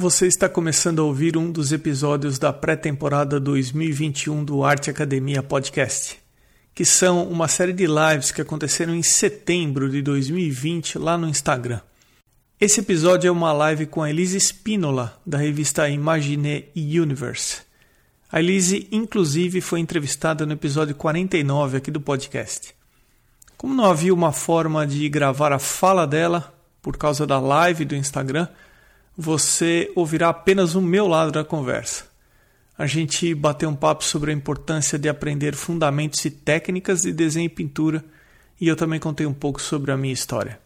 Você está começando a ouvir um dos episódios da pré-temporada 2021 do Arte Academia Podcast, que são uma série de lives que aconteceram em setembro de 2020 lá no Instagram. Esse episódio é uma live com a Elise Spinola, da revista Imagine Universe. A Elise, inclusive, foi entrevistada no episódio 49 aqui do podcast. Como não havia uma forma de gravar a fala dela, por causa da live do Instagram, você ouvirá apenas o meu lado da conversa. A gente bateu um papo sobre a importância de aprender fundamentos e técnicas de desenho e pintura, e eu também contei um pouco sobre a minha história.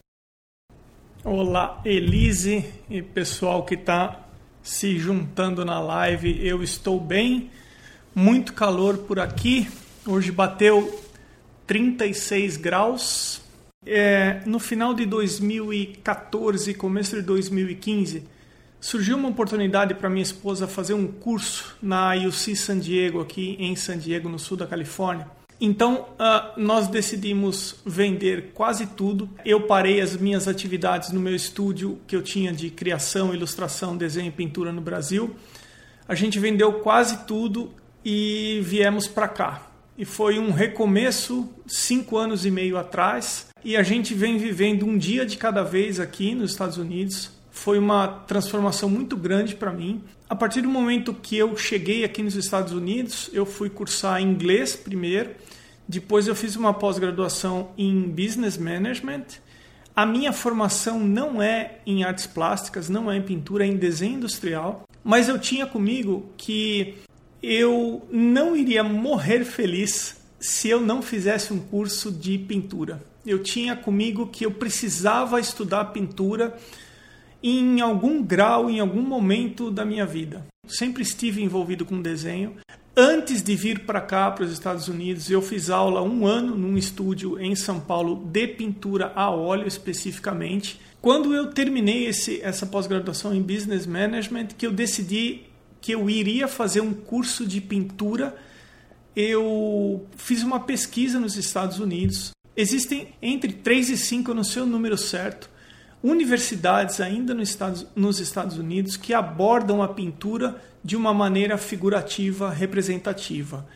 Olá, Elise e pessoal que está se juntando na live. Eu estou bem, muito calor por aqui. Hoje bateu 36 graus. É, no final de 2014, começo de 2015, surgiu uma oportunidade para minha esposa fazer um curso na UC San Diego, aqui em San Diego, no sul da Califórnia. Então, uh, nós decidimos vender quase tudo. Eu parei as minhas atividades no meu estúdio que eu tinha de criação, ilustração, desenho e pintura no Brasil. A gente vendeu quase tudo e viemos para cá. E foi um recomeço cinco anos e meio atrás. E a gente vem vivendo um dia de cada vez aqui nos Estados Unidos foi uma transformação muito grande para mim. A partir do momento que eu cheguei aqui nos Estados Unidos, eu fui cursar inglês primeiro, depois eu fiz uma pós-graduação em Business Management. A minha formação não é em artes plásticas, não é em pintura, é em desenho industrial, mas eu tinha comigo que eu não iria morrer feliz se eu não fizesse um curso de pintura. Eu tinha comigo que eu precisava estudar pintura em algum grau, em algum momento da minha vida. Sempre estive envolvido com desenho. Antes de vir para cá, para os Estados Unidos, eu fiz aula um ano num estúdio em São Paulo de pintura a óleo especificamente. Quando eu terminei esse, essa pós-graduação em Business Management, que eu decidi que eu iria fazer um curso de pintura, eu fiz uma pesquisa nos Estados Unidos. Existem entre 3 e 5, eu não sei o número certo, universidades ainda nos Estados, nos Estados Unidos que abordam a pintura de uma maneira figurativa, representativa.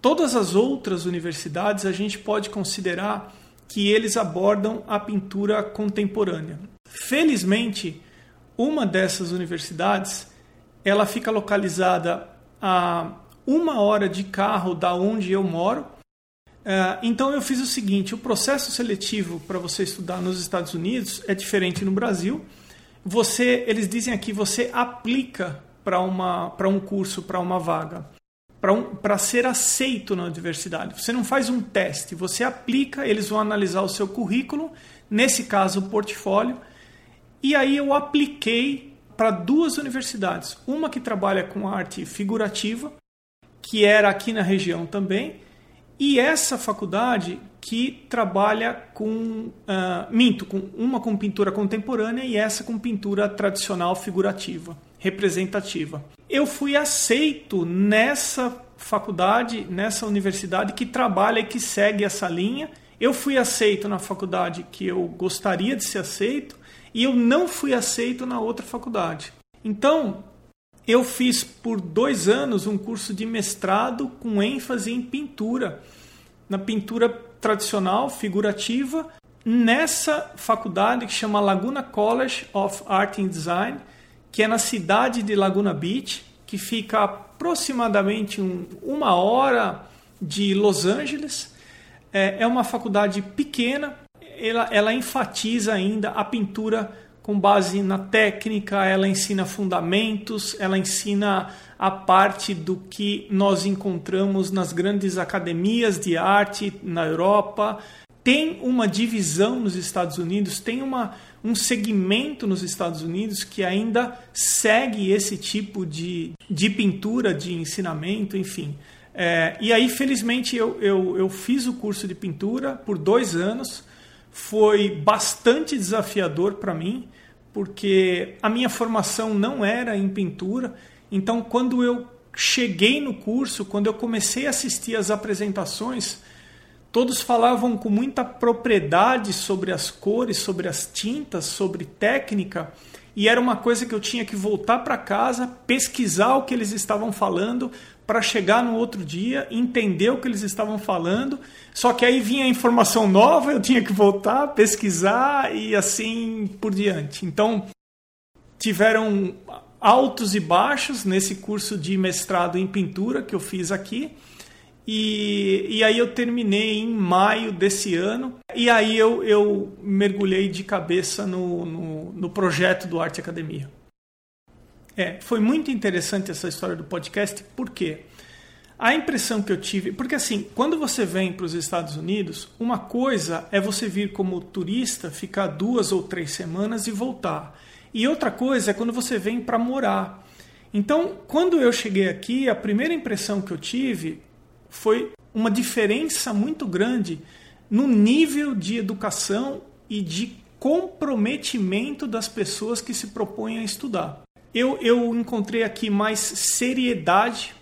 Todas as outras universidades a gente pode considerar que eles abordam a pintura contemporânea. Felizmente, uma dessas universidades ela fica localizada a uma hora de carro da onde eu moro então eu fiz o seguinte: o processo seletivo para você estudar nos Estados Unidos é diferente no Brasil. Você, eles dizem aqui, você aplica para uma para um curso, para uma vaga, para um, ser aceito na universidade. Você não faz um teste, você aplica, eles vão analisar o seu currículo, nesse caso o portfólio, e aí eu apliquei para duas universidades, uma que trabalha com arte figurativa, que era aqui na região também, e essa faculdade que trabalha com uh, minto, com uma com pintura contemporânea e essa com pintura tradicional figurativa, representativa. Eu fui aceito nessa faculdade, nessa universidade que trabalha e que segue essa linha. Eu fui aceito na faculdade que eu gostaria de ser aceito e eu não fui aceito na outra faculdade. Então, eu fiz por dois anos um curso de mestrado com ênfase em pintura, na pintura tradicional, figurativa, nessa faculdade que chama Laguna College of Art and Design, que é na cidade de Laguna Beach, que fica aproximadamente um, uma hora de Los Angeles. É, é uma faculdade pequena, ela, ela enfatiza ainda a pintura com base na técnica, ela ensina fundamentos, ela ensina a parte do que nós encontramos nas grandes academias de arte na Europa. Tem uma divisão nos Estados Unidos, tem uma, um segmento nos Estados Unidos que ainda segue esse tipo de, de pintura, de ensinamento, enfim. É, e aí, felizmente, eu, eu, eu fiz o curso de pintura por dois anos. Foi bastante desafiador para mim porque a minha formação não era em pintura. Então, quando eu cheguei no curso, quando eu comecei a assistir às apresentações, todos falavam com muita propriedade sobre as cores, sobre as tintas, sobre técnica, e era uma coisa que eu tinha que voltar para casa, pesquisar o que eles estavam falando para chegar no outro dia, entender o que eles estavam falando. Só que aí vinha informação nova, eu tinha que voltar, pesquisar e assim por diante. Então, tiveram altos e baixos nesse curso de mestrado em pintura que eu fiz aqui. E, e aí eu terminei em maio desse ano. E aí eu, eu mergulhei de cabeça no, no, no projeto do Arte Academia. É, foi muito interessante essa história do podcast, porque a impressão que eu tive. Porque assim, quando você vem para os Estados Unidos, uma coisa é você vir como turista, ficar duas ou três semanas e voltar. E outra coisa é quando você vem para morar. Então, quando eu cheguei aqui, a primeira impressão que eu tive foi uma diferença muito grande no nível de educação e de comprometimento das pessoas que se propõem a estudar. Eu, eu encontrei aqui mais seriedade,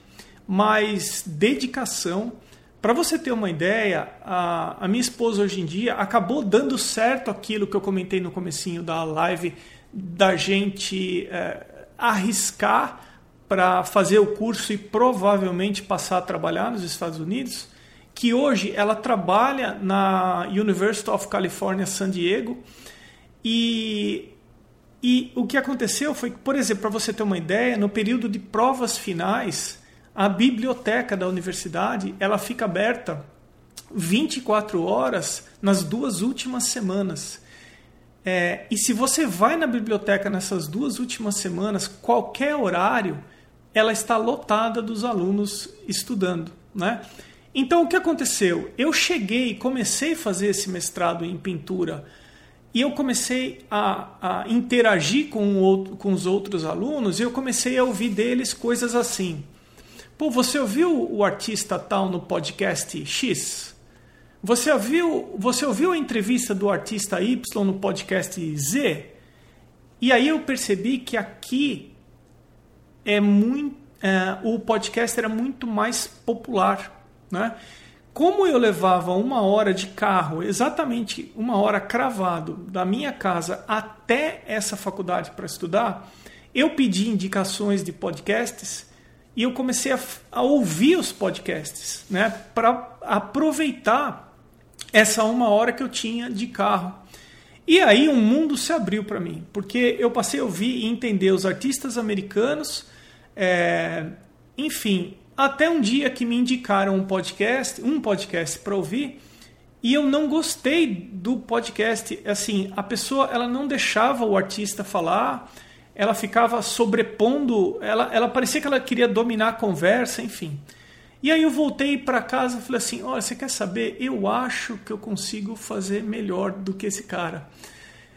mais dedicação. Para você ter uma ideia, a, a, minha esposa hoje em dia acabou dando certo aquilo que eu comentei no comecinho da live, da gente é, arriscar para fazer o curso e provavelmente passar a trabalhar nos Estados Unidos, que hoje ela trabalha na University of California San Diego e e o que aconteceu foi que, por exemplo, para você ter uma ideia, no período de provas finais, a biblioteca da universidade ela fica aberta 24 horas nas duas últimas semanas. É, e se você vai na biblioteca nessas duas últimas semanas, qualquer horário, ela está lotada dos alunos estudando, né? Então o que aconteceu? Eu cheguei, comecei a fazer esse mestrado em pintura e eu comecei a, a interagir com, o, com os outros alunos e eu comecei a ouvir deles coisas assim. Pô, você ouviu o artista tal no podcast X? Você ouviu, você ouviu a entrevista do artista Y no podcast Z? E aí eu percebi que aqui é muito, é, o podcast era muito mais popular. Né? Como eu levava uma hora de carro, exatamente uma hora cravado da minha casa até essa faculdade para estudar, eu pedi indicações de podcasts e eu comecei a, a ouvir os podcasts, né, para aproveitar essa uma hora que eu tinha de carro. E aí um mundo se abriu para mim, porque eu passei a ouvir e entender os artistas americanos, é, enfim, até um dia que me indicaram um podcast, um podcast para ouvir, e eu não gostei do podcast. Assim, a pessoa ela não deixava o artista falar, ela ficava sobrepondo, ela, ela parecia que ela queria dominar a conversa, enfim. E aí eu voltei para casa e falei assim: olha, você quer saber? Eu acho que eu consigo fazer melhor do que esse cara.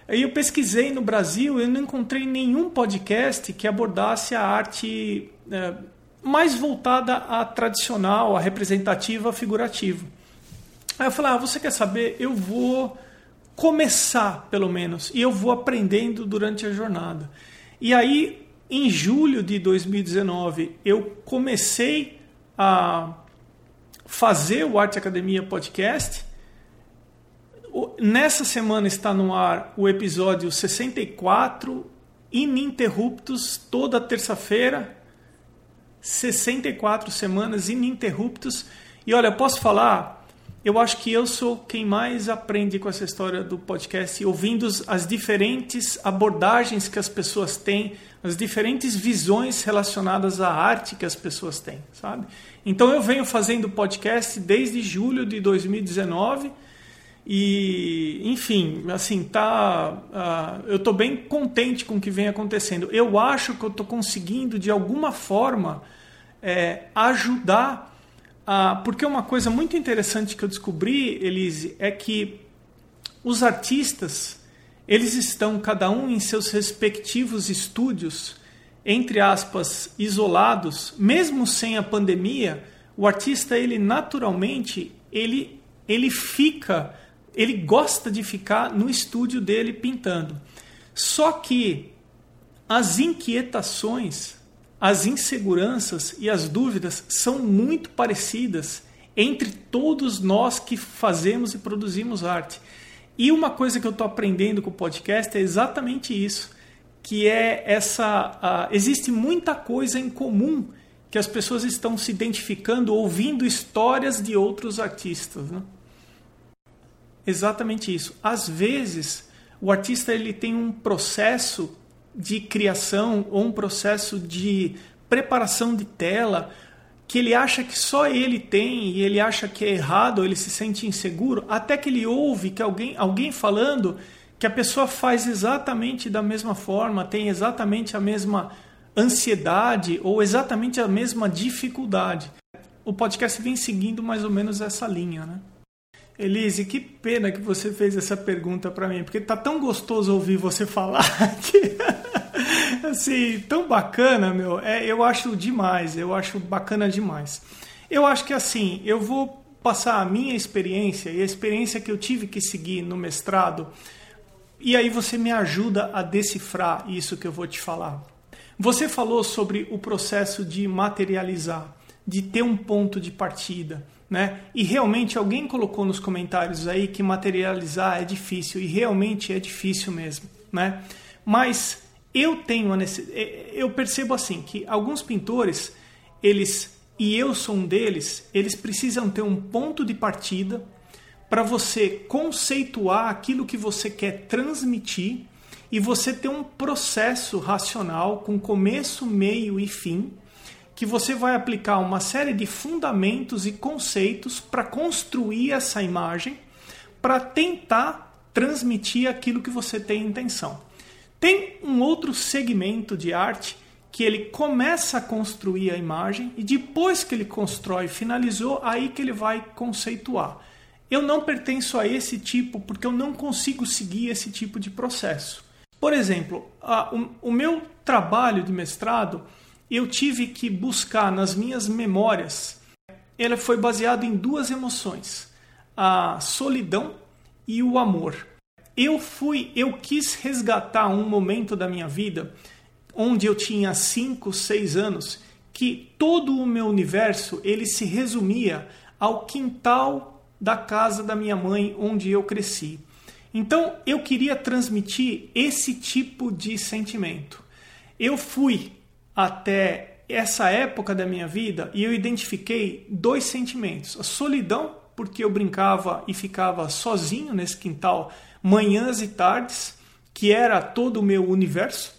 Aí eu pesquisei no Brasil e não encontrei nenhum podcast que abordasse a arte. É, mais voltada à tradicional, à representativa, figurativa. Aí eu falei: ah, você quer saber? Eu vou começar, pelo menos, e eu vou aprendendo durante a jornada. E aí, em julho de 2019, eu comecei a fazer o Arte Academia Podcast. Nessa semana está no ar o episódio 64, ininterruptos, toda terça-feira, 64 semanas ininterruptos. E olha, posso falar, eu acho que eu sou quem mais aprende com essa história do podcast, ouvindo as diferentes abordagens que as pessoas têm, as diferentes visões relacionadas à arte que as pessoas têm, sabe? Então eu venho fazendo podcast desde julho de 2019 e, enfim, assim, tá. Uh, eu estou bem contente com o que vem acontecendo. Eu acho que eu estou conseguindo, de alguma forma, é, ajudar. A, porque uma coisa muito interessante que eu descobri, Elise, é que os artistas, eles estão cada um em seus respectivos estúdios, entre aspas, isolados, mesmo sem a pandemia, o artista ele naturalmente ele ele fica ele gosta de ficar no estúdio dele pintando. Só que as inquietações, as inseguranças e as dúvidas são muito parecidas entre todos nós que fazemos e produzimos arte. E uma coisa que eu estou aprendendo com o podcast é exatamente isso, que é essa. Uh, existe muita coisa em comum que as pessoas estão se identificando ouvindo histórias de outros artistas. Né? Exatamente isso. Às vezes, o artista ele tem um processo de criação ou um processo de preparação de tela que ele acha que só ele tem e ele acha que é errado, ou ele se sente inseguro, até que ele ouve que alguém, alguém falando que a pessoa faz exatamente da mesma forma, tem exatamente a mesma ansiedade ou exatamente a mesma dificuldade. O podcast vem seguindo mais ou menos essa linha, né? Elise, que pena que você fez essa pergunta para mim, porque tá tão gostoso ouvir você falar assim, tão bacana, meu. É, eu acho demais, eu acho bacana demais. Eu acho que assim, eu vou passar a minha experiência e a experiência que eu tive que seguir no mestrado, e aí você me ajuda a decifrar isso que eu vou te falar. Você falou sobre o processo de materializar, de ter um ponto de partida, né? E realmente alguém colocou nos comentários aí que materializar é difícil e realmente é difícil mesmo, né? Mas eu tenho é, eu percebo assim que alguns pintores eles e eu sou um deles, eles precisam ter um ponto de partida para você conceituar aquilo que você quer transmitir e você ter um processo racional com começo, meio e fim que você vai aplicar uma série de fundamentos e conceitos para construir essa imagem para tentar transmitir aquilo que você tem intenção. Tem um outro segmento de arte que ele começa a construir a imagem e depois que ele constrói finalizou, aí que ele vai conceituar. Eu não pertenço a esse tipo porque eu não consigo seguir esse tipo de processo. Por exemplo, a, o, o meu trabalho de mestrado eu tive que buscar nas minhas memórias. Ele foi baseado em duas emoções: a solidão e o amor eu fui, eu quis resgatar um momento da minha vida onde eu tinha 5, 6 anos, que todo o meu universo ele se resumia ao quintal da casa da minha mãe onde eu cresci. Então eu queria transmitir esse tipo de sentimento. Eu fui até essa época da minha vida e eu identifiquei dois sentimentos: a solidão, porque eu brincava e ficava sozinho nesse quintal manhãs e tardes, que era todo o meu universo,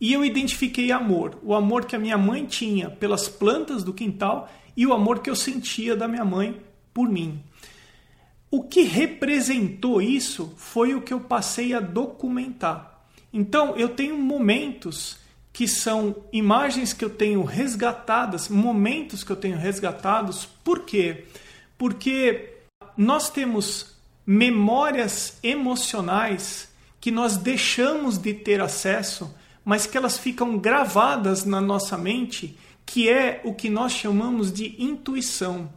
e eu identifiquei amor, o amor que a minha mãe tinha pelas plantas do quintal e o amor que eu sentia da minha mãe por mim. O que representou isso foi o que eu passei a documentar. Então, eu tenho momentos que são imagens que eu tenho resgatadas, momentos que eu tenho resgatados. Por quê? Porque nós temos memórias emocionais que nós deixamos de ter acesso, mas que elas ficam gravadas na nossa mente, que é o que nós chamamos de intuição.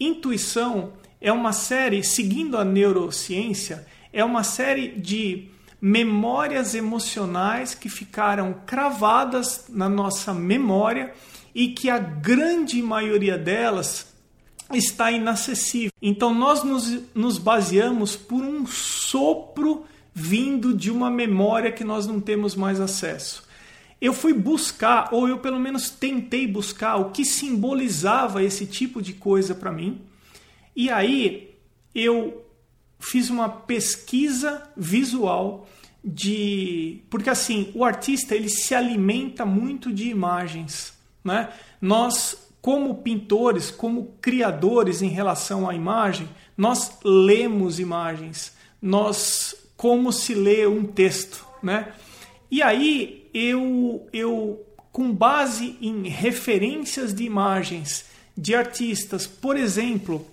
Intuição é uma série, seguindo a neurociência, é uma série de memórias emocionais que ficaram cravadas na nossa memória e que a grande maioria delas está inacessível. Então nós nos, nos baseamos por um sopro vindo de uma memória que nós não temos mais acesso. Eu fui buscar, ou eu pelo menos tentei buscar, o que simbolizava esse tipo de coisa para mim. E aí eu fiz uma pesquisa visual de porque assim o artista ele se alimenta muito de imagens né nós como pintores, como criadores em relação à imagem, nós lemos imagens, nós como se lê um texto, né? E aí eu eu com base em referências de imagens de artistas, por exemplo,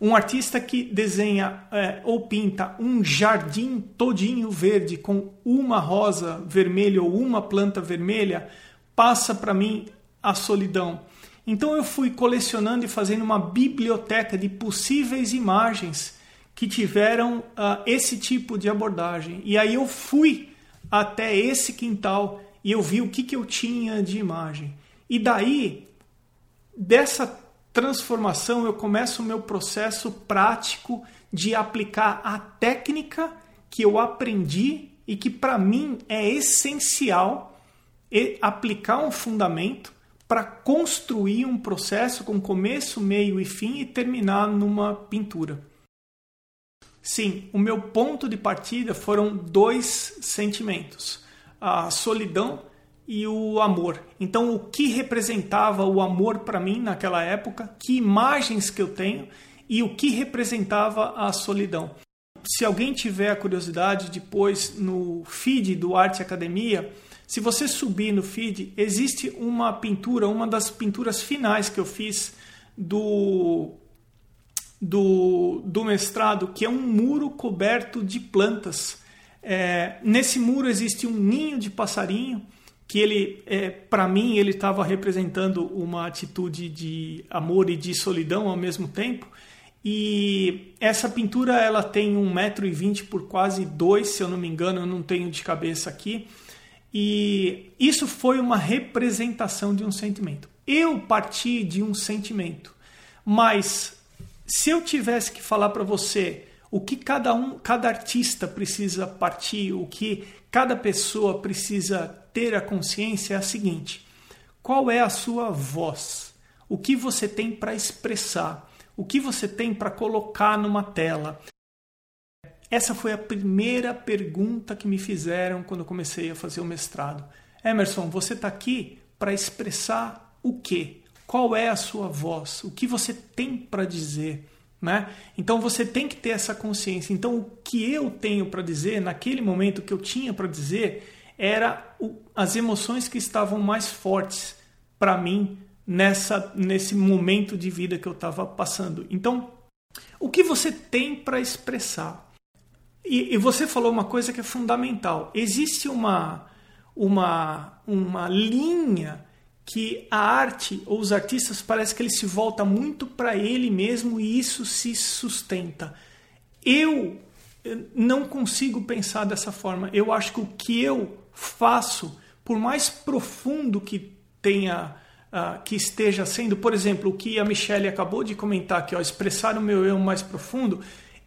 um artista que desenha é, ou pinta um jardim todinho verde com uma rosa vermelha ou uma planta vermelha, passa para mim a solidão. Então eu fui colecionando e fazendo uma biblioteca de possíveis imagens que tiveram uh, esse tipo de abordagem. E aí eu fui até esse quintal e eu vi o que, que eu tinha de imagem. E daí, dessa transformação, eu começo o meu processo prático de aplicar a técnica que eu aprendi e que para mim é essencial aplicar um fundamento para construir um processo com começo, meio e fim e terminar numa pintura. Sim, o meu ponto de partida foram dois sentimentos: a solidão e o amor. Então, o que representava o amor para mim naquela época, que imagens que eu tenho e o que representava a solidão. Se alguém tiver a curiosidade, depois no feed do Arte Academia, se você subir no feed, existe uma pintura, uma das pinturas finais que eu fiz do do, do mestrado, que é um muro coberto de plantas. É, nesse muro existe um ninho de passarinho que ele, é, para mim, ele estava representando uma atitude de amor e de solidão ao mesmo tempo. E essa pintura ela tem 1,20m por quase 2, se eu não me engano, eu não tenho de cabeça aqui. E isso foi uma representação de um sentimento. Eu parti de um sentimento, mas se eu tivesse que falar para você o que cada um, cada artista precisa partir, o que cada pessoa precisa ter a consciência é a seguinte: qual é a sua voz? O que você tem para expressar? O que você tem para colocar numa tela? Essa foi a primeira pergunta que me fizeram quando eu comecei a fazer o mestrado. Emerson, você está aqui para expressar o quê? Qual é a sua voz? O que você tem para dizer? Né? Então você tem que ter essa consciência. Então o que eu tenho para dizer, naquele momento que eu tinha para dizer, era o, as emoções que estavam mais fortes para mim nessa nesse momento de vida que eu estava passando. Então, o que você tem para expressar? E, e, você falou uma coisa que é fundamental. Existe uma uma uma linha que a arte ou os artistas parece que ele se volta muito para ele mesmo e isso se sustenta. Eu não consigo pensar dessa forma. Eu acho que o que eu faço, por mais profundo que tenha uh, que esteja sendo, por exemplo, o que a Michelle acabou de comentar aqui, ó, expressar o meu eu mais profundo,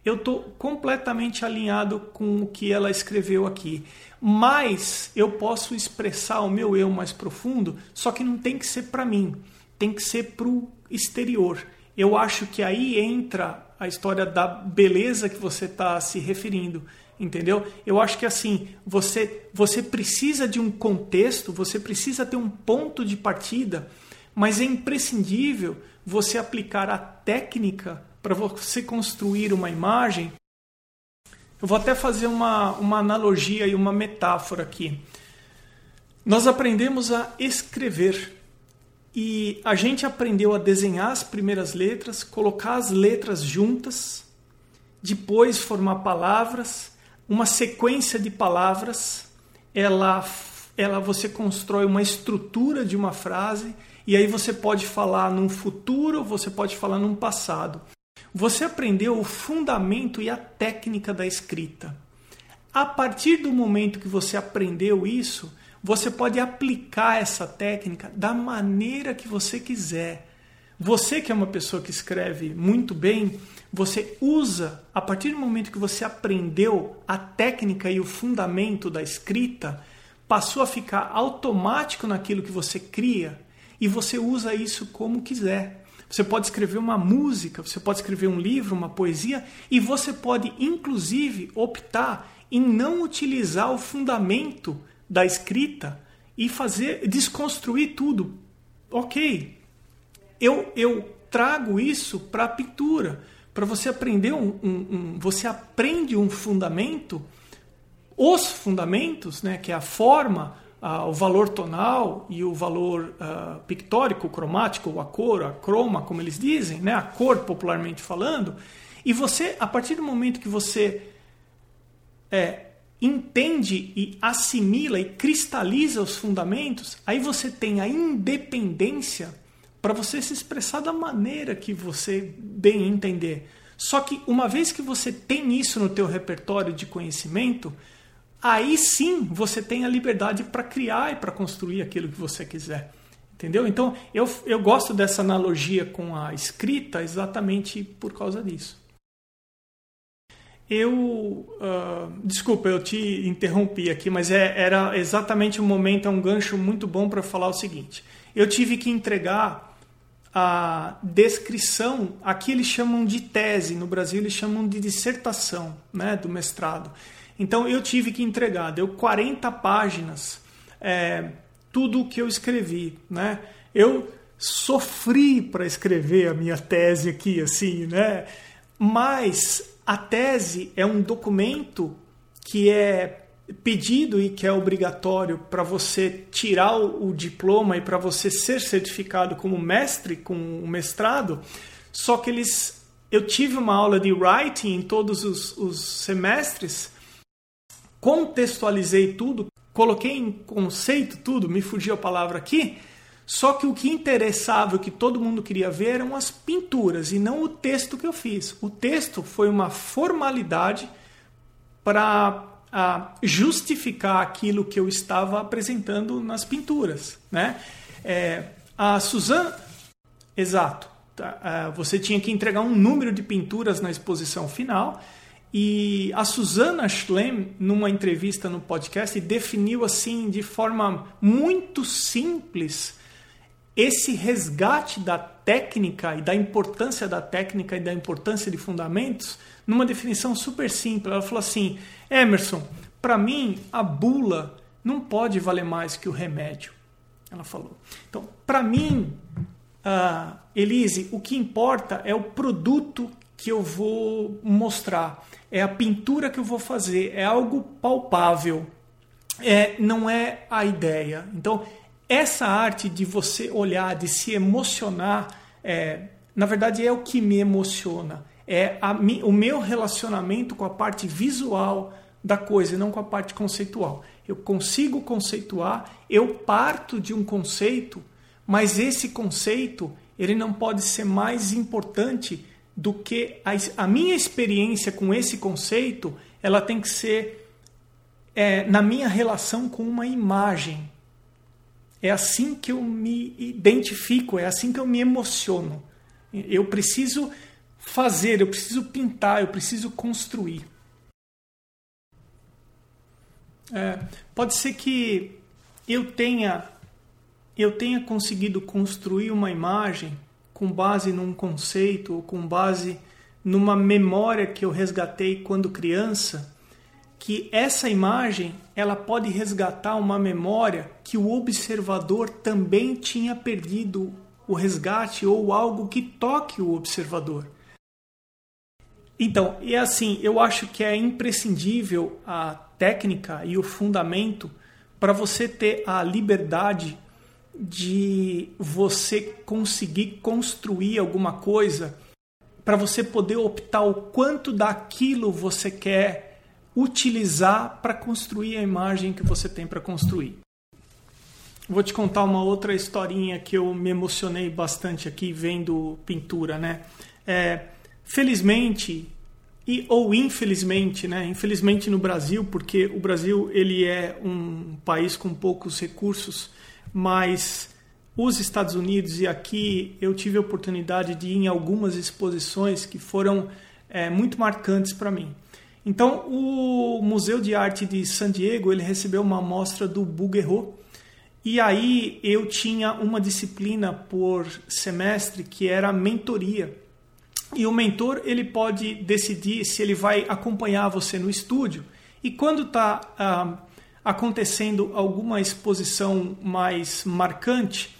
eu estou completamente alinhado com o que ela escreveu aqui. Mas eu posso expressar o meu eu mais profundo, só que não tem que ser para mim, tem que ser para o exterior. Eu acho que aí entra a história da beleza que você está se referindo, entendeu? Eu acho que assim você você precisa de um contexto, você precisa ter um ponto de partida, mas é imprescindível você aplicar a técnica para você construir uma imagem, eu vou até fazer uma, uma analogia e uma metáfora aqui. Nós aprendemos a escrever e a gente aprendeu a desenhar as primeiras letras, colocar as letras juntas, depois formar palavras, uma sequência de palavras, ela, ela você constrói uma estrutura de uma frase e aí você pode falar num futuro, você pode falar num passado. Você aprendeu o fundamento e a técnica da escrita. A partir do momento que você aprendeu isso, você pode aplicar essa técnica da maneira que você quiser. Você que é uma pessoa que escreve muito bem, você usa, a partir do momento que você aprendeu a técnica e o fundamento da escrita, passou a ficar automático naquilo que você cria e você usa isso como quiser. Você pode escrever uma música, você pode escrever um livro, uma poesia, e você pode, inclusive, optar em não utilizar o fundamento da escrita e fazer desconstruir tudo. Ok, eu, eu trago isso para a pintura, para você aprender um, um, um, você aprende um fundamento, os fundamentos, né, que é a forma, o valor tonal e o valor uh, pictórico, cromático, a cor, a croma, como eles dizem, né? a cor popularmente falando, e você, a partir do momento que você é, entende e assimila e cristaliza os fundamentos, aí você tem a independência para você se expressar da maneira que você bem entender. Só que uma vez que você tem isso no teu repertório de conhecimento, aí sim você tem a liberdade para criar e para construir aquilo que você quiser. Entendeu? Então eu, eu gosto dessa analogia com a escrita exatamente por causa disso. eu. Uh, desculpa, eu te interrompi aqui, mas é, era exatamente o um momento, é um gancho muito bom para falar o seguinte. Eu tive que entregar a descrição, aqui eles chamam de tese, no Brasil eles chamam de dissertação né, do mestrado. Então eu tive que entregar, deu 40 páginas, é, tudo o que eu escrevi. Né? Eu sofri para escrever a minha tese aqui, assim, né? Mas a tese é um documento que é pedido e que é obrigatório para você tirar o, o diploma e para você ser certificado como mestre com o mestrado. Só que eles, eu tive uma aula de writing em todos os, os semestres, contextualizei tudo, coloquei em conceito tudo, me fugiu a palavra aqui só que o que interessava, o que todo mundo queria ver eram as pinturas e não o texto que eu fiz. O texto foi uma formalidade para justificar aquilo que eu estava apresentando nas pinturas. Né? É, a Suzanne. Exato. Tá, você tinha que entregar um número de pinturas na exposição final. E a Susana Schlem, numa entrevista no podcast, definiu assim de forma muito simples esse resgate da técnica e da importância da técnica e da importância de fundamentos numa definição super simples. Ela falou assim: Emerson, para mim a bula não pode valer mais que o remédio. Ela falou. Então, para mim, uh, Elise, o que importa é o produto que eu vou mostrar, é a pintura que eu vou fazer, é algo palpável, é, não é a ideia. Então, essa arte de você olhar, de se emocionar, é, na verdade é o que me emociona. É a, o meu relacionamento com a parte visual da coisa e não com a parte conceitual. Eu consigo conceituar, eu parto de um conceito, mas esse conceito ele não pode ser mais importante do que a, a minha experiência com esse conceito. Ela tem que ser é, na minha relação com uma imagem. É assim que eu me identifico, é assim que eu me emociono. Eu preciso fazer, eu preciso pintar, eu preciso construir. É, pode ser que eu tenha eu tenha conseguido construir uma imagem com base num conceito ou com base numa memória que eu resgatei quando criança que essa imagem ela pode resgatar uma memória que o observador também tinha perdido o resgate ou algo que toque o observador. Então, é assim, eu acho que é imprescindível a técnica e o fundamento para você ter a liberdade de você conseguir construir alguma coisa, para você poder optar o quanto daquilo você quer utilizar para construir a imagem que você tem para construir. Vou te contar uma outra historinha que eu me emocionei bastante aqui vendo pintura, né? É, felizmente e ou infelizmente, né? Infelizmente no Brasil, porque o Brasil ele é um país com poucos recursos, mas os Estados Unidos e aqui eu tive a oportunidade de ir em algumas exposições que foram é, muito marcantes para mim. Então, o Museu de Arte de San Diego ele recebeu uma amostra do Bouguereau e aí eu tinha uma disciplina por semestre que era mentoria. E o mentor ele pode decidir se ele vai acompanhar você no estúdio e quando está ah, acontecendo alguma exposição mais marcante,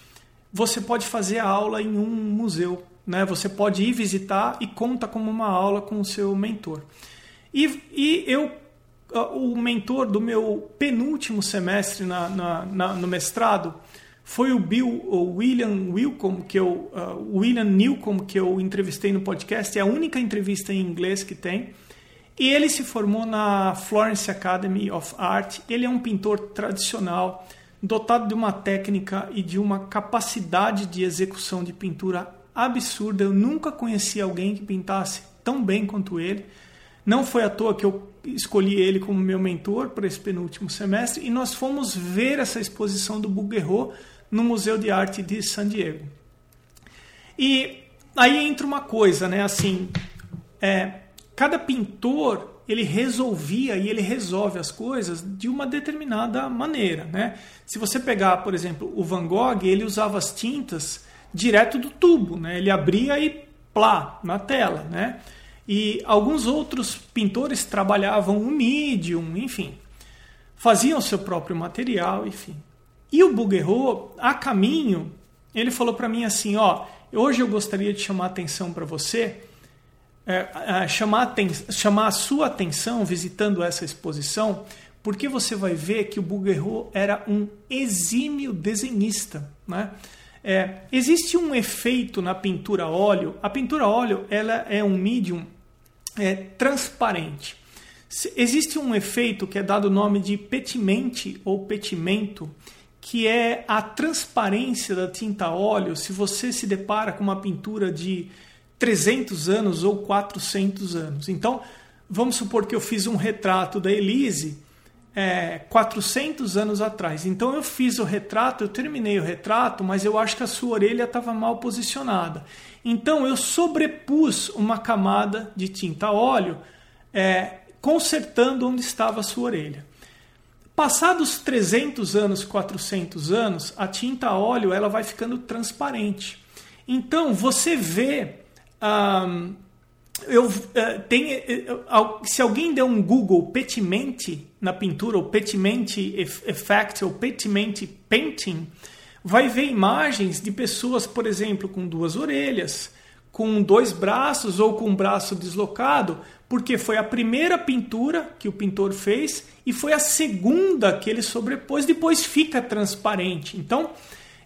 você pode fazer a aula em um museu. Né? Você pode ir visitar e conta como uma aula com o seu mentor. E, e eu, o mentor do meu penúltimo semestre na, na, na, no mestrado foi o Bill, o William Wilcom, que eu, uh, William Newcomb, que eu entrevistei no podcast. É a única entrevista em inglês que tem. E ele se formou na Florence Academy of Art. Ele é um pintor tradicional, dotado de uma técnica e de uma capacidade de execução de pintura absurda. Eu nunca conheci alguém que pintasse tão bem quanto ele. Não foi à toa que eu escolhi ele como meu mentor para esse penúltimo semestre e nós fomos ver essa exposição do Bouguereau no Museu de Arte de San Diego. E aí entra uma coisa, né? Assim, é, cada pintor ele resolvia e ele resolve as coisas de uma determinada maneira, né? Se você pegar, por exemplo, o Van Gogh, ele usava as tintas direto do tubo, né? Ele abria e plá na tela, né? E alguns outros pintores trabalhavam o medium, enfim, faziam seu próprio material, enfim. E o Bouguereau, a caminho, ele falou para mim assim, ó, hoje eu gostaria de chamar atenção para você, é, é, chamar, a chamar a sua atenção visitando essa exposição, porque você vai ver que o Bouguereau era um exímio desenhista, né? É, existe um efeito na pintura óleo. A pintura óleo ela é um medium é, transparente. Existe um efeito que é dado o nome de petimente ou petimento, que é a transparência da tinta óleo se você se depara com uma pintura de 300 anos ou 400 anos. Então, vamos supor que eu fiz um retrato da Elise é, 400 anos atrás. Então eu fiz o retrato, eu terminei o retrato, mas eu acho que a sua orelha estava mal posicionada. Então eu sobrepus uma camada de tinta óleo, é, consertando onde estava a sua orelha. Passados 300 anos, 400 anos, a tinta óleo ela vai ficando transparente. Então você vê um, eu, uh, tem, uh, se alguém der um Google petimente na pintura, ou petimente effect, ou petimente painting, vai ver imagens de pessoas, por exemplo, com duas orelhas, com dois braços ou com um braço deslocado, porque foi a primeira pintura que o pintor fez e foi a segunda que ele sobrepôs, depois fica transparente. Então,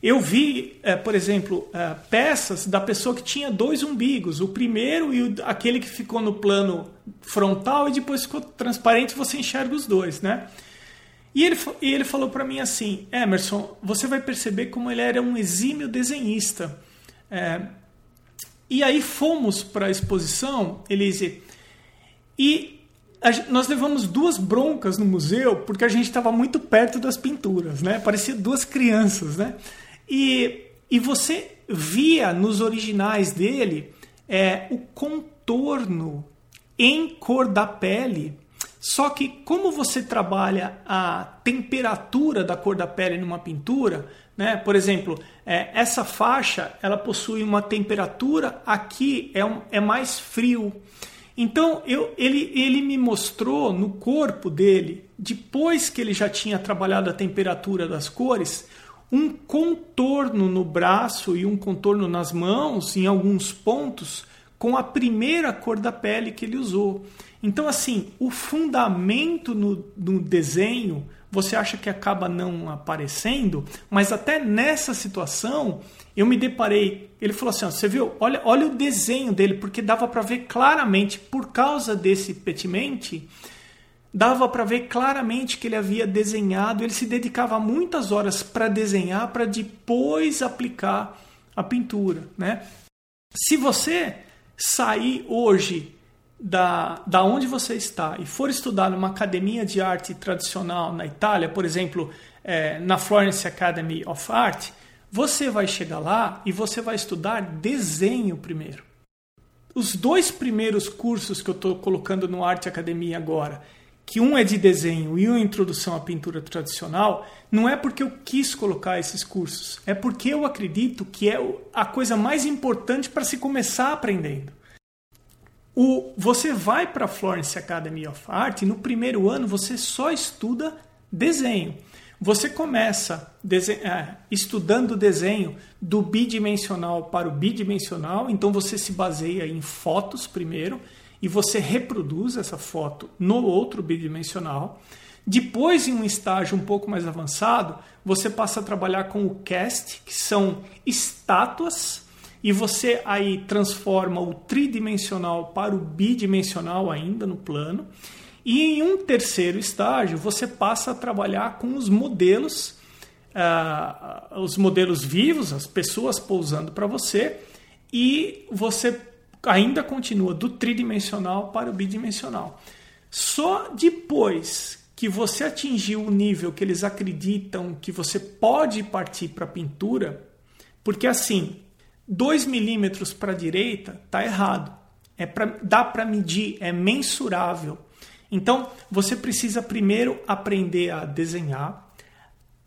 eu vi, é, por exemplo, é, peças da pessoa que tinha dois umbigos, o primeiro e o, aquele que ficou no plano frontal e depois ficou transparente, você enxerga os dois, né? E ele, e ele falou para mim assim, Emerson, você vai perceber como ele era um exímio desenhista. É, e aí fomos para a exposição, Elise, e a, nós levamos duas broncas no museu porque a gente estava muito perto das pinturas, né? Parecia duas crianças, né? E, e você via nos originais dele é, o contorno em cor da pele. Só que como você trabalha a temperatura da cor da pele numa pintura, né? Por exemplo, é, essa faixa ela possui uma temperatura aqui é, um, é mais frio. Então eu, ele, ele me mostrou no corpo dele, depois que ele já tinha trabalhado a temperatura das cores, um contorno no braço e um contorno nas mãos, em alguns pontos, com a primeira cor da pele que ele usou. Então, assim, o fundamento no, no desenho você acha que acaba não aparecendo, mas até nessa situação eu me deparei. Ele falou assim: ó, você viu? Olha, olha o desenho dele, porque dava para ver claramente, por causa desse petimente, dava para ver claramente que ele havia desenhado, ele se dedicava muitas horas para desenhar, para depois aplicar a pintura. Né? Se você sair hoje da, da onde você está e for estudar numa academia de arte tradicional na Itália, por exemplo, é, na Florence Academy of Art, você vai chegar lá e você vai estudar desenho primeiro. Os dois primeiros cursos que eu estou colocando no Arte Academia agora, que um é de desenho e uma introdução à pintura tradicional, não é porque eu quis colocar esses cursos, é porque eu acredito que é a coisa mais importante para se começar aprendendo. O, você vai para a Florence Academy of Art e no primeiro ano você só estuda desenho. Você começa é, estudando desenho do bidimensional para o bidimensional, então você se baseia em fotos primeiro e você reproduz essa foto no outro bidimensional. Depois, em um estágio um pouco mais avançado, você passa a trabalhar com o cast, que são estátuas, e você aí transforma o tridimensional para o bidimensional ainda no plano. E em um terceiro estágio, você passa a trabalhar com os modelos, uh, os modelos vivos, as pessoas pousando para você, e você ainda continua do tridimensional para o bidimensional. Só depois que você atingiu o nível que eles acreditam que você pode partir para a pintura, porque assim, 2 milímetros para a direita está errado. É pra, dá para medir, é mensurável. Então, você precisa primeiro aprender a desenhar.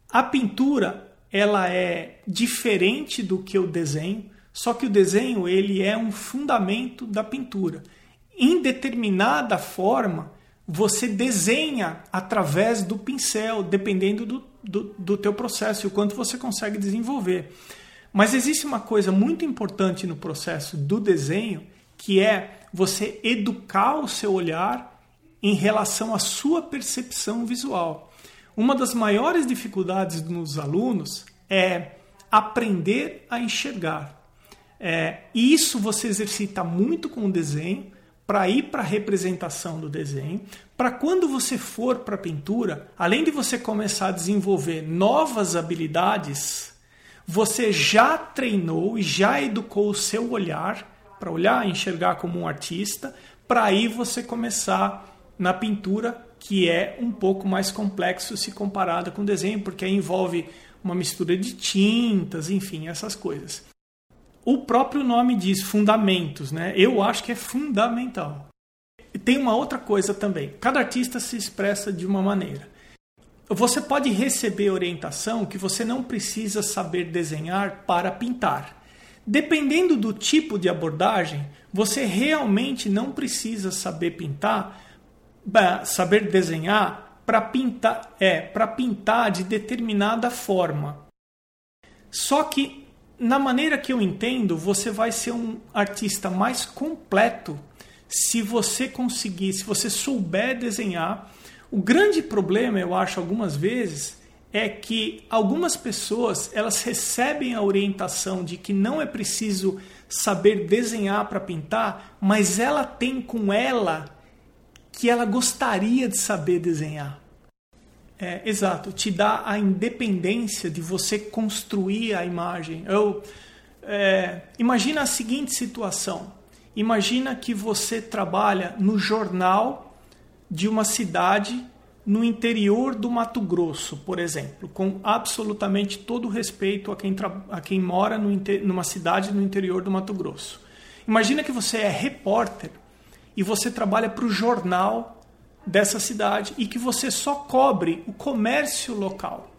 A pintura, ela é diferente do que o desenho, só que o desenho ele é um fundamento da pintura. Em determinada forma, você desenha através do pincel, dependendo do, do, do teu processo e o quanto você consegue desenvolver. Mas existe uma coisa muito importante no processo do desenho, que é você educar o seu olhar em relação à sua percepção visual. Uma das maiores dificuldades nos alunos é aprender a enxergar. É, isso você exercita muito com o desenho, para ir para a representação do desenho, para quando você for para a pintura, além de você começar a desenvolver novas habilidades, você já treinou e já educou o seu olhar para olhar, enxergar como um artista, para aí você começar na pintura, que é um pouco mais complexo se comparado com o desenho, porque envolve uma mistura de tintas, enfim, essas coisas. O próprio nome diz fundamentos, né? Eu acho que é fundamental. Tem uma outra coisa também. Cada artista se expressa de uma maneira. Você pode receber orientação que você não precisa saber desenhar para pintar. Dependendo do tipo de abordagem, você realmente não precisa saber pintar, saber desenhar para pintar, é, para pintar de determinada forma. Só que na maneira que eu entendo, você vai ser um artista mais completo se você conseguir, se você souber desenhar. O grande problema, eu acho, algumas vezes, é que algumas pessoas elas recebem a orientação de que não é preciso saber desenhar para pintar, mas ela tem com ela que ela gostaria de saber desenhar. É, exato, te dá a independência de você construir a imagem. Eu, é, imagina a seguinte situação: imagina que você trabalha no jornal de uma cidade no interior do Mato Grosso, por exemplo, com absolutamente todo respeito a quem, a quem mora no, numa cidade no interior do Mato Grosso. Imagina que você é repórter e você trabalha para o jornal dessa cidade e que você só cobre o comércio local.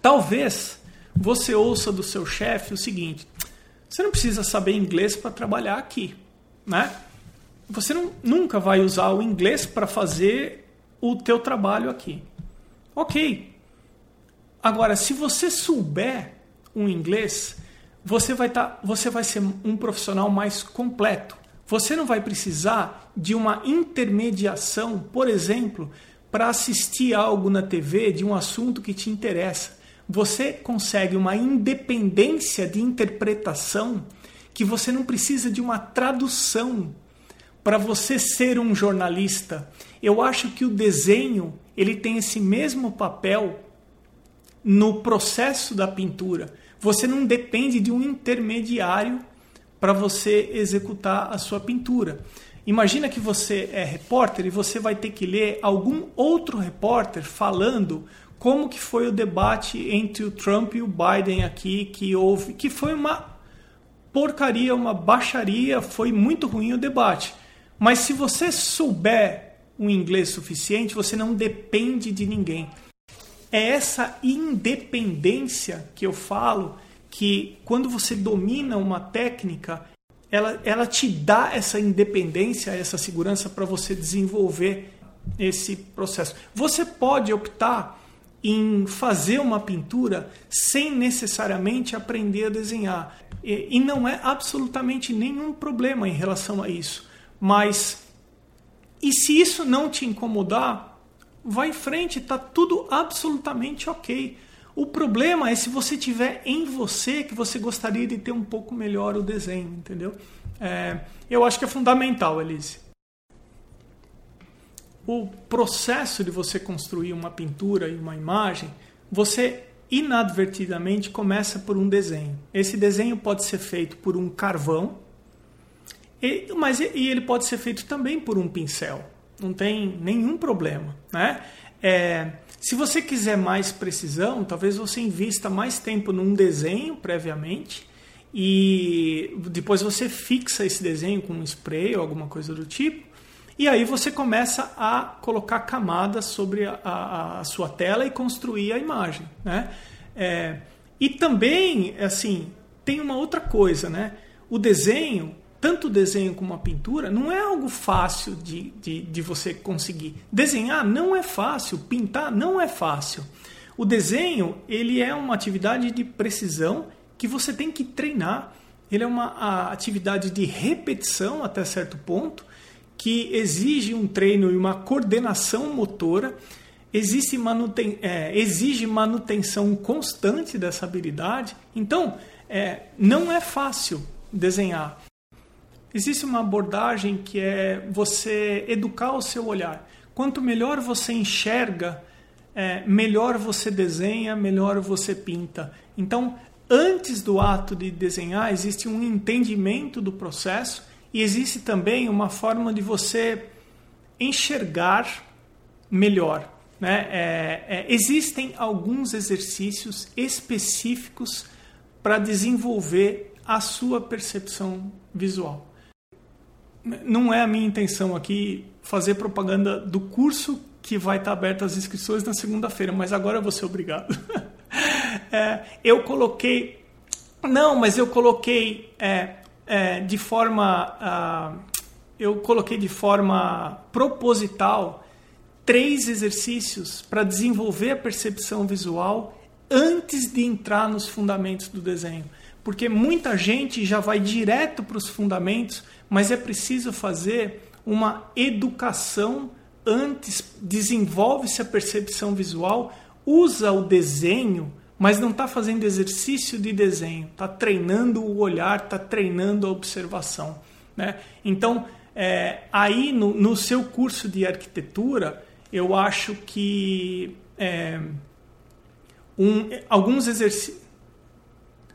Talvez você ouça do seu chefe o seguinte: você não precisa saber inglês para trabalhar aqui, né? Você não, nunca vai usar o inglês para fazer o teu trabalho aqui. Ok. Agora, se você souber um inglês, você vai, tá, você vai ser um profissional mais completo. Você não vai precisar de uma intermediação, por exemplo, para assistir algo na TV de um assunto que te interessa. Você consegue uma independência de interpretação que você não precisa de uma tradução para você ser um jornalista. Eu acho que o desenho ele tem esse mesmo papel no processo da pintura. Você não depende de um intermediário para você executar a sua pintura. Imagina que você é repórter e você vai ter que ler algum outro repórter falando como que foi o debate entre o Trump e o Biden aqui que houve, que foi uma porcaria, uma baixaria, foi muito ruim o debate. Mas se você souber um inglês suficiente, você não depende de ninguém. É essa independência que eu falo que quando você domina uma técnica, ela, ela te dá essa independência, essa segurança para você desenvolver esse processo. Você pode optar em fazer uma pintura sem necessariamente aprender a desenhar. E, e não é absolutamente nenhum problema em relação a isso. Mas, e se isso não te incomodar, vai em frente, está tudo absolutamente ok. O problema é se você tiver em você que você gostaria de ter um pouco melhor o desenho, entendeu? É, eu acho que é fundamental, Elise. O processo de você construir uma pintura e uma imagem, você inadvertidamente começa por um desenho. Esse desenho pode ser feito por um carvão, e, mas e ele pode ser feito também por um pincel. Não tem nenhum problema, né? É, se você quiser mais precisão, talvez você invista mais tempo num desenho previamente e depois você fixa esse desenho com um spray ou alguma coisa do tipo. E aí você começa a colocar camadas sobre a, a, a sua tela e construir a imagem. Né? É, e também, assim, tem uma outra coisa, né? O desenho, tanto o desenho como a pintura, não é algo fácil de, de, de você conseguir. Desenhar não é fácil, pintar não é fácil. O desenho, ele é uma atividade de precisão que você tem que treinar. Ele é uma atividade de repetição até certo ponto que exige um treino e uma coordenação motora, existe manuten é, exige manutenção constante dessa habilidade. Então, é, não é fácil desenhar. Existe uma abordagem que é você educar o seu olhar. Quanto melhor você enxerga, é, melhor você desenha, melhor você pinta. Então, antes do ato de desenhar, existe um entendimento do processo e existe também uma forma de você enxergar melhor. Né? É, é, existem alguns exercícios específicos para desenvolver a sua percepção visual. Não é a minha intenção aqui fazer propaganda do curso que vai estar aberto as inscrições na segunda-feira, mas agora eu vou ser obrigado. é, eu coloquei. Não, mas eu coloquei é, é, de forma. Eu coloquei de forma proposital três exercícios para desenvolver a percepção visual antes de entrar nos fundamentos do desenho. Porque muita gente já vai direto para os fundamentos, mas é preciso fazer uma educação antes, desenvolve-se a percepção visual, usa o desenho mas não está fazendo exercício de desenho, está treinando o olhar, está treinando a observação. Né? Então, é, aí no, no, seu curso de arquitetura, eu acho que é, um, alguns exercícios.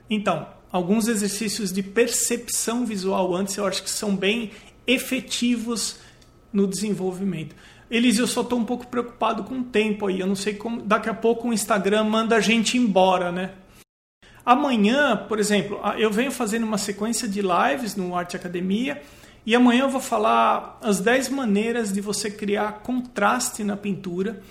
Então, alguns exercícios de percepção visual antes eu acho que são bem efetivos no desenvolvimento. Elis, eu só estou um pouco preocupado com o tempo aí. Eu não sei como. Daqui a pouco o Instagram manda a gente embora, né? Amanhã, por exemplo, eu venho fazendo uma sequência de lives no Arte Academia e amanhã eu vou falar as 10 maneiras de você criar contraste na pintura.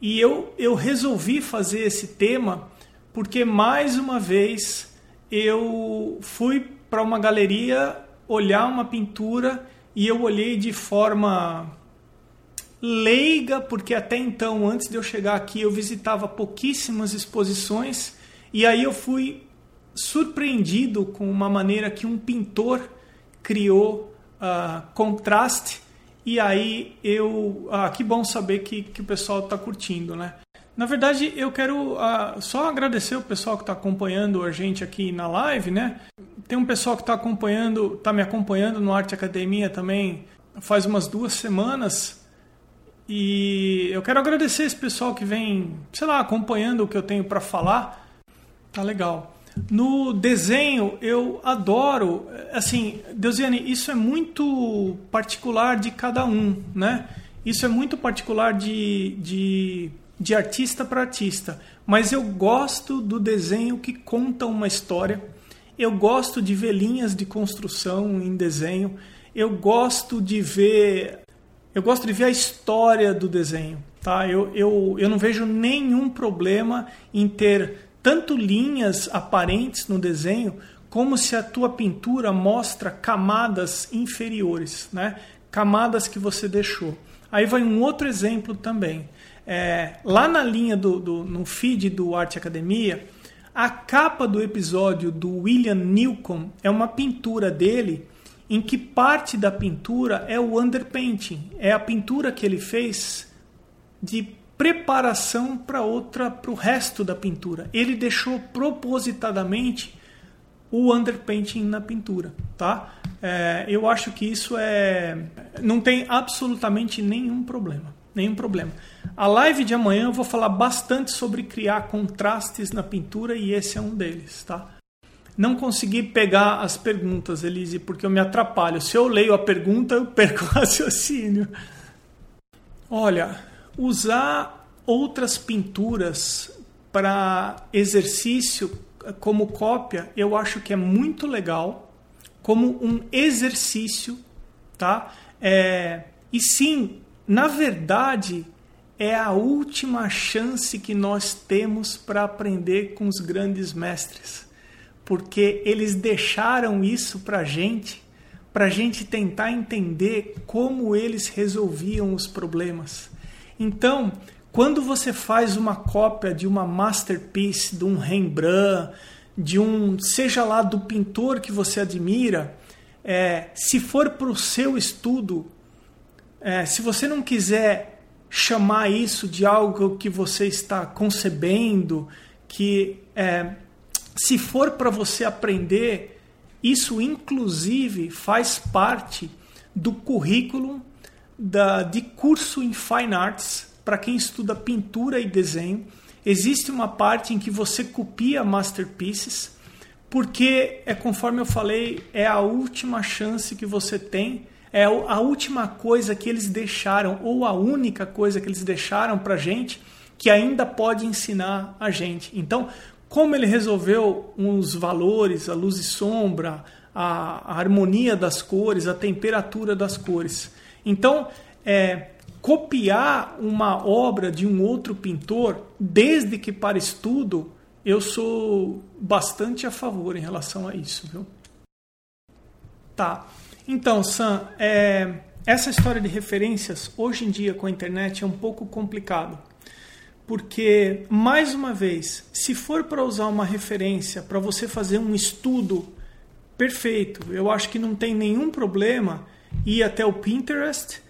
E eu, eu resolvi fazer esse tema porque, mais uma vez, eu fui para uma galeria olhar uma pintura e eu olhei de forma leiga, porque até então, antes de eu chegar aqui, eu visitava pouquíssimas exposições e aí eu fui surpreendido com uma maneira que um pintor criou uh, contraste e aí eu ah, que bom saber que, que o pessoal está curtindo, né? Na verdade, eu quero uh, só agradecer o pessoal que está acompanhando a gente aqui na live, né? Tem um pessoal que está acompanhando, está me acompanhando no Arte Academia também faz umas duas semanas e eu quero agradecer esse pessoal que vem, sei lá, acompanhando o que eu tenho para falar. Tá legal. No desenho, eu adoro, assim, Deusiane, isso é muito particular de cada um, né? Isso é muito particular de, de, de artista para artista. Mas eu gosto do desenho que conta uma história. Eu gosto de ver linhas de construção em desenho. Eu gosto de ver eu gosto de ver a história do desenho. Tá? Eu, eu, eu não vejo nenhum problema em ter tanto linhas aparentes no desenho, como se a tua pintura mostra camadas inferiores, né? camadas que você deixou. Aí vai um outro exemplo também. É, lá na linha do, do, no feed do Arte Academia, a capa do episódio do William Newcomb é uma pintura dele em que parte da pintura é o underpainting, é a pintura que ele fez de preparação para outra, para o resto da pintura. Ele deixou propositadamente o underpainting na pintura, tá? É, eu acho que isso é, não tem absolutamente nenhum problema, nenhum problema. A live de amanhã eu vou falar bastante sobre criar contrastes na pintura e esse é um deles, tá? não consegui pegar as perguntas, Elise, porque eu me atrapalho. Se eu leio a pergunta, eu perco o raciocínio. Olha, usar outras pinturas para exercício como cópia, eu acho que é muito legal, como um exercício, tá? É, E sim, na verdade, é a última chance que nós temos para aprender com os grandes mestres, porque eles deixaram isso para a gente, para a gente tentar entender como eles resolviam os problemas. Então, quando você faz uma cópia de uma masterpiece, de um Rembrandt, de um, seja lá do pintor que você admira, é, se for para o seu estudo, é, se você não quiser chamar isso de algo que você está concebendo, que é, se for para você aprender, isso inclusive faz parte do currículo da, de curso em Fine Arts para quem estuda pintura e desenho. Existe uma parte em que você copia masterpieces, porque é conforme eu falei, é a última chance que você tem, é a última coisa que eles deixaram, ou a única coisa que eles deixaram para gente que ainda pode ensinar a gente. Então, como ele resolveu os valores, a luz e sombra, a, a harmonia das cores, a temperatura das cores. Então, é, copiar uma obra de um outro pintor, desde que para estudo, eu sou bastante a favor em relação a isso, viu? Tá. Então, Sam, é, essa história de referências, hoje em dia com a internet, é um pouco complicado. Porque, mais uma vez, se for para usar uma referência para você fazer um estudo perfeito, eu acho que não tem nenhum problema ir até o Pinterest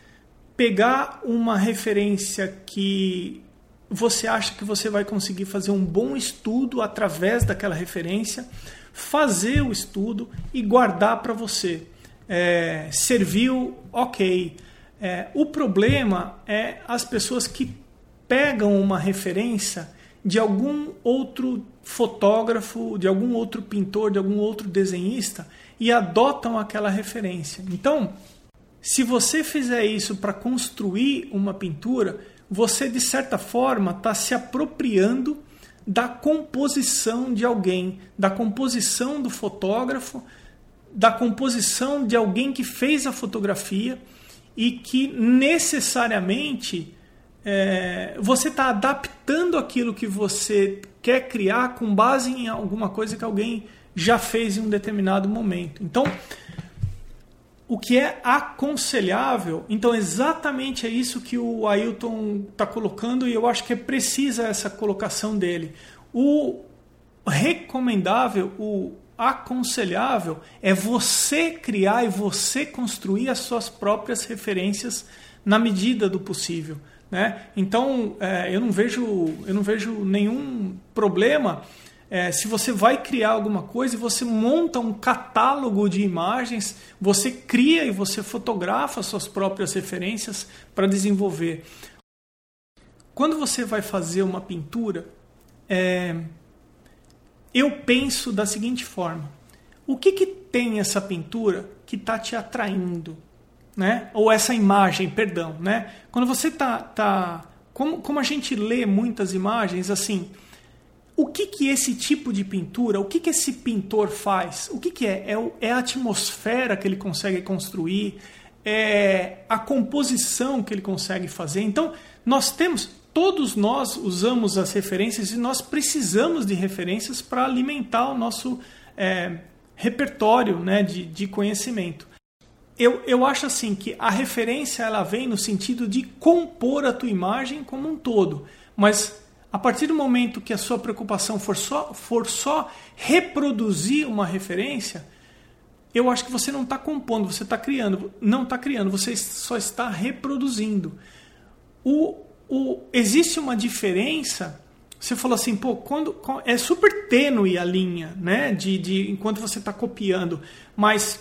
pegar uma referência que você acha que você vai conseguir fazer um bom estudo através daquela referência, fazer o estudo e guardar para você. É, serviu, ok. É, o problema é as pessoas que pegam uma referência de algum outro fotógrafo, de algum outro pintor, de algum outro desenhista e adotam aquela referência. Então, se você fizer isso para construir uma pintura, você de certa forma está se apropriando da composição de alguém, da composição do fotógrafo, da composição de alguém que fez a fotografia e que necessariamente é, você está adaptando aquilo que você quer criar com base em alguma coisa que alguém já fez em um determinado momento. Então, o que é aconselhável. Então, exatamente é isso que o Ailton está colocando e eu acho que é precisa essa colocação dele. O recomendável, o aconselhável é você criar e você construir as suas próprias referências na medida do possível. Né? Então, é, eu, não vejo, eu não vejo nenhum problema é, se você vai criar alguma coisa e você monta um catálogo de imagens, você cria e você fotografa suas próprias referências para desenvolver. Quando você vai fazer uma pintura, é, eu penso da seguinte forma: o que, que tem essa pintura que está te atraindo? Né? Ou essa imagem, perdão. Né? Quando você está. Tá, como, como a gente lê muitas imagens, assim o que, que esse tipo de pintura, o que, que esse pintor faz? O que, que é? É, é a atmosfera que ele consegue construir, é a composição que ele consegue fazer. Então, nós temos, todos nós usamos as referências e nós precisamos de referências para alimentar o nosso é, repertório né, de, de conhecimento. Eu, eu acho assim que a referência ela vem no sentido de compor a tua imagem como um todo, mas a partir do momento que a sua preocupação for só, for só reproduzir uma referência, eu acho que você não está compondo, você está criando. Não está criando, você só está reproduzindo. O, o, existe uma diferença. Você falou assim, pô, quando, é super tênue a linha, né? De, de enquanto você está copiando, mas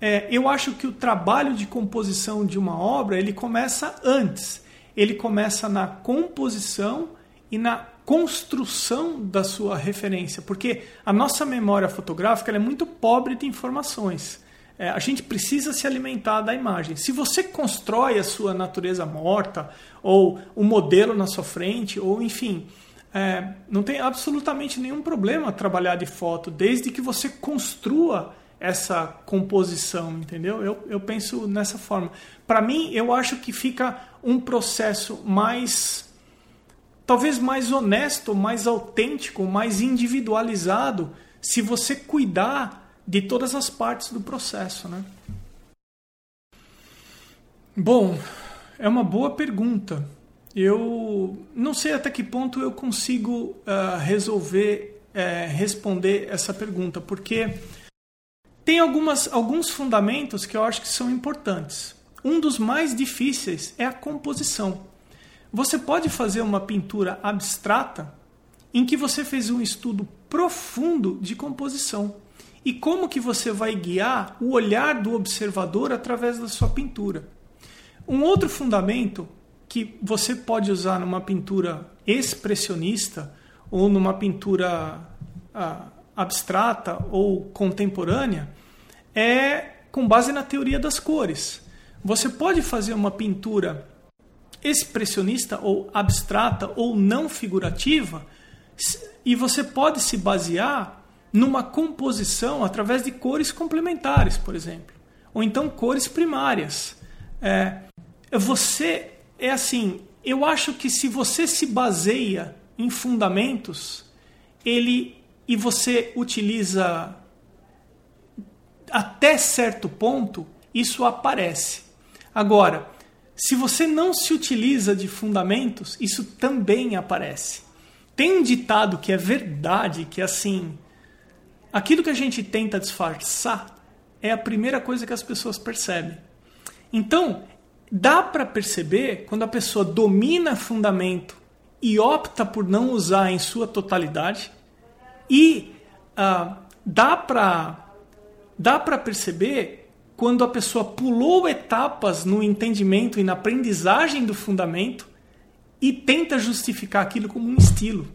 é, eu acho que o trabalho de composição de uma obra ele começa antes. Ele começa na composição e na construção da sua referência, porque a nossa memória fotográfica é muito pobre de informações. É, a gente precisa se alimentar da imagem. Se você constrói a sua natureza morta, ou o um modelo na sua frente, ou enfim, é, não tem absolutamente nenhum problema trabalhar de foto, desde que você construa essa composição, entendeu? Eu, eu penso nessa forma. Para mim, eu acho que fica um processo mais. talvez mais honesto, mais autêntico, mais individualizado, se você cuidar de todas as partes do processo, né? Bom, é uma boa pergunta. Eu não sei até que ponto eu consigo uh, resolver uh, responder essa pergunta, porque tem algumas, alguns fundamentos que eu acho que são importantes. Um dos mais difíceis é a composição. Você pode fazer uma pintura abstrata em que você fez um estudo profundo de composição. E como que você vai guiar o olhar do observador através da sua pintura? Um outro fundamento que você pode usar numa pintura expressionista ou numa pintura ah, abstrata ou contemporânea é com base na teoria das cores. Você pode fazer uma pintura expressionista ou abstrata ou não figurativa e você pode se basear numa composição através de cores complementares, por exemplo, ou então cores primárias. É, você é assim, eu acho que se você se baseia em fundamentos, ele e você utiliza até certo ponto, isso aparece. Agora, se você não se utiliza de fundamentos, isso também aparece. Tem um ditado que é verdade, que é assim: aquilo que a gente tenta disfarçar é a primeira coisa que as pessoas percebem. Então, dá para perceber quando a pessoa domina fundamento e opta por não usar em sua totalidade, e uh, dá para dá para perceber quando a pessoa pulou etapas no entendimento e na aprendizagem do fundamento e tenta justificar aquilo como um estilo.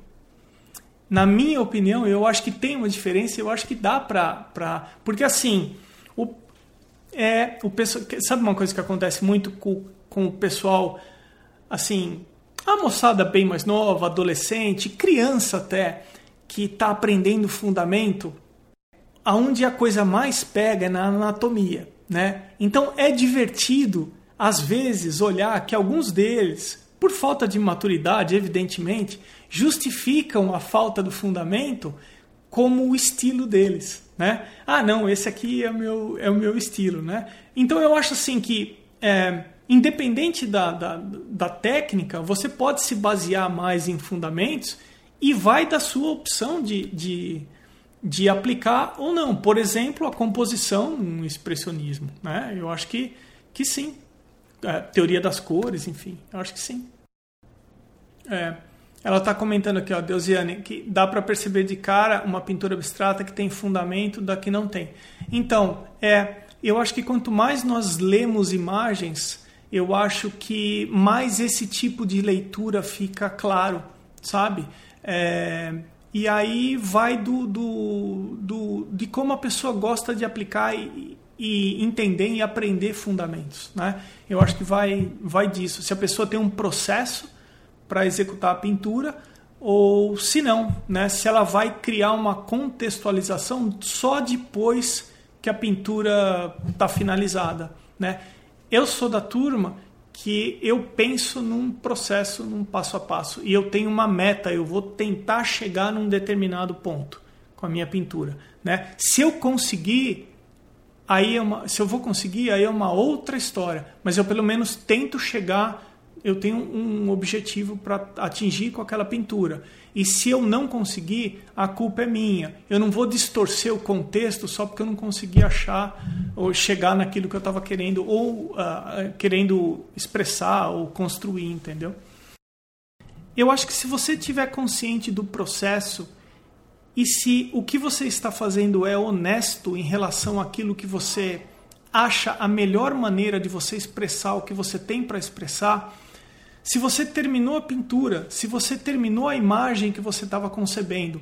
Na minha opinião, eu acho que tem uma diferença, eu acho que dá para. Porque assim, o, é, o pessoal, sabe uma coisa que acontece muito com, com o pessoal, assim, a moçada bem mais nova, adolescente, criança até, que está aprendendo fundamento, aonde a coisa mais pega é na anatomia, né? Então é divertido às vezes olhar que alguns deles, por falta de maturidade, evidentemente, justificam a falta do fundamento como o estilo deles, né? Ah, não, esse aqui é o meu, é o meu estilo, né? Então eu acho assim que é, independente da, da, da técnica, você pode se basear mais em fundamentos e vai da sua opção de, de de aplicar ou não. Por exemplo, a composição no expressionismo. Né? Eu acho que, que sim. É, teoria das cores, enfim. Eu acho que sim. É, ela está comentando aqui, ó, Deusiane, que dá para perceber de cara uma pintura abstrata que tem fundamento da que não tem. Então, é, eu acho que quanto mais nós lemos imagens, eu acho que mais esse tipo de leitura fica claro, sabe? É, e aí vai do, do, do, de como a pessoa gosta de aplicar e, e entender e aprender fundamentos. Né? Eu acho que vai, vai disso. Se a pessoa tem um processo para executar a pintura, ou se não, né? se ela vai criar uma contextualização só depois que a pintura está finalizada. Né? Eu sou da turma que eu penso num processo, num passo a passo, e eu tenho uma meta, eu vou tentar chegar num determinado ponto com a minha pintura, né? Se eu conseguir, aí é uma, se eu vou conseguir, aí é uma outra história, mas eu pelo menos tento chegar eu tenho um objetivo para atingir com aquela pintura. E se eu não conseguir, a culpa é minha. Eu não vou distorcer o contexto só porque eu não consegui achar ou chegar naquilo que eu estava querendo ou uh, querendo expressar ou construir, entendeu? Eu acho que se você estiver consciente do processo e se o que você está fazendo é honesto em relação àquilo que você acha a melhor maneira de você expressar o que você tem para expressar, se você terminou a pintura, se você terminou a imagem que você estava concebendo,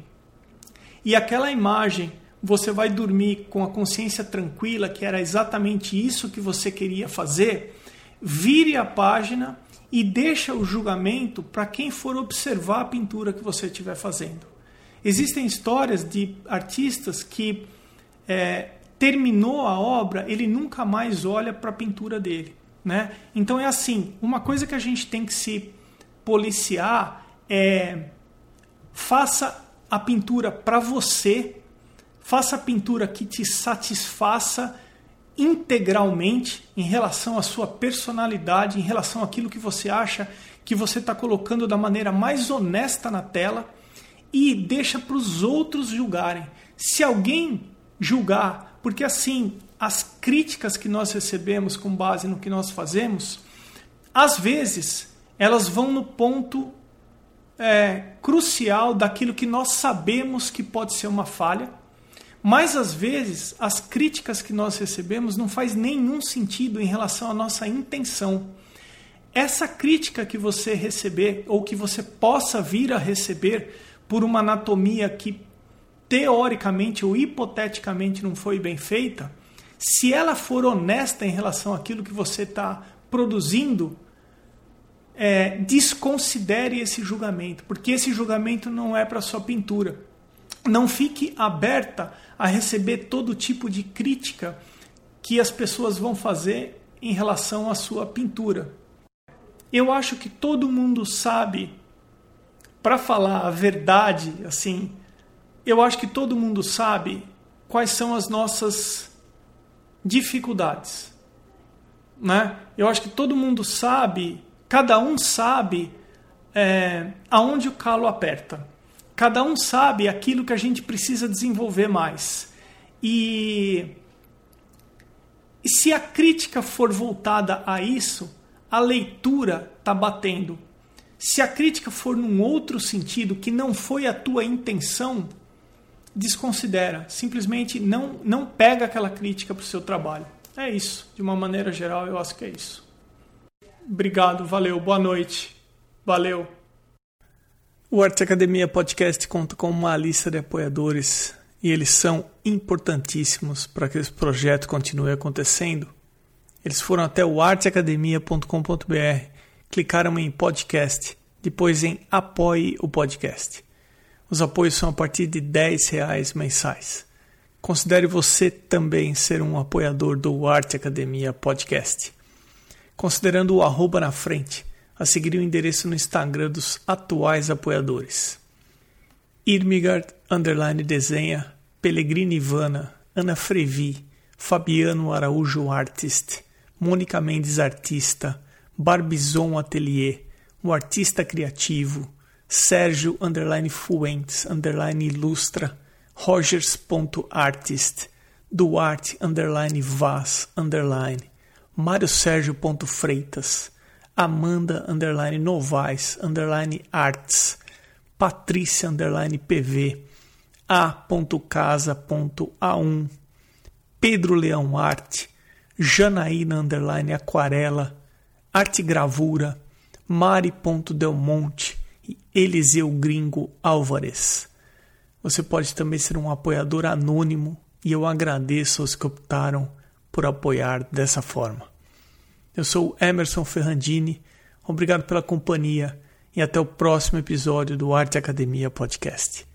e aquela imagem você vai dormir com a consciência tranquila que era exatamente isso que você queria fazer, vire a página e deixa o julgamento para quem for observar a pintura que você estiver fazendo. Existem histórias de artistas que é, terminou a obra, ele nunca mais olha para a pintura dele. Né? Então é assim, uma coisa que a gente tem que se policiar é faça a pintura para você, faça a pintura que te satisfaça integralmente em relação à sua personalidade, em relação àquilo que você acha que você está colocando da maneira mais honesta na tela e deixa para os outros julgarem. Se alguém julgar, porque assim, as críticas que nós recebemos com base no que nós fazemos, às vezes elas vão no ponto é, crucial daquilo que nós sabemos que pode ser uma falha, mas às vezes as críticas que nós recebemos não faz nenhum sentido em relação à nossa intenção. Essa crítica que você receber ou que você possa vir a receber por uma anatomia que teoricamente ou hipoteticamente não foi bem feita, se ela for honesta em relação àquilo que você está produzindo, é, desconsidere esse julgamento, porque esse julgamento não é para sua pintura. Não fique aberta a receber todo tipo de crítica que as pessoas vão fazer em relação à sua pintura. Eu acho que todo mundo sabe, para falar a verdade, assim, eu acho que todo mundo sabe quais são as nossas dificuldades. Né? Eu acho que todo mundo sabe Cada um sabe é, aonde o calo aperta. Cada um sabe aquilo que a gente precisa desenvolver mais. E, e se a crítica for voltada a isso, a leitura está batendo. Se a crítica for num outro sentido que não foi a tua intenção, desconsidera. Simplesmente não, não pega aquela crítica para o seu trabalho. É isso. De uma maneira geral, eu acho que é isso. Obrigado, valeu, boa noite. Valeu. O Arte Academia Podcast conta com uma lista de apoiadores e eles são importantíssimos para que esse projeto continue acontecendo. Eles foram até o arteacademia.com.br, clicaram em podcast, depois em apoie o podcast. Os apoios são a partir de R$ reais mensais. Considere você também ser um apoiador do Arte Academia Podcast considerando o arroba na frente, a seguir o endereço no Instagram dos atuais apoiadores. Irmigard, underline desenha, Pellegrini Ivana, Ana Frevi, Fabiano Araújo Artist, Mônica Mendes Artista, Barbizon Atelier, o Artista Criativo, Sérgio underline Fuentes, underline Ilustra, Rogers.artist, Duarte underline Vaz underline, Mário Sérgio Freitas, Amanda underline Novaes underline Arts, Patrícia underline PV, A.casa.a1, Pedro Leão Arte, Janaína underline Aquarela, Arte Gravura, Mari.delmonte e Eliseu Gringo Álvares. Você pode também ser um apoiador anônimo e eu agradeço aos que optaram por apoiar dessa forma. Eu sou Emerson Ferrandini, obrigado pela companhia e até o próximo episódio do Arte Academia Podcast.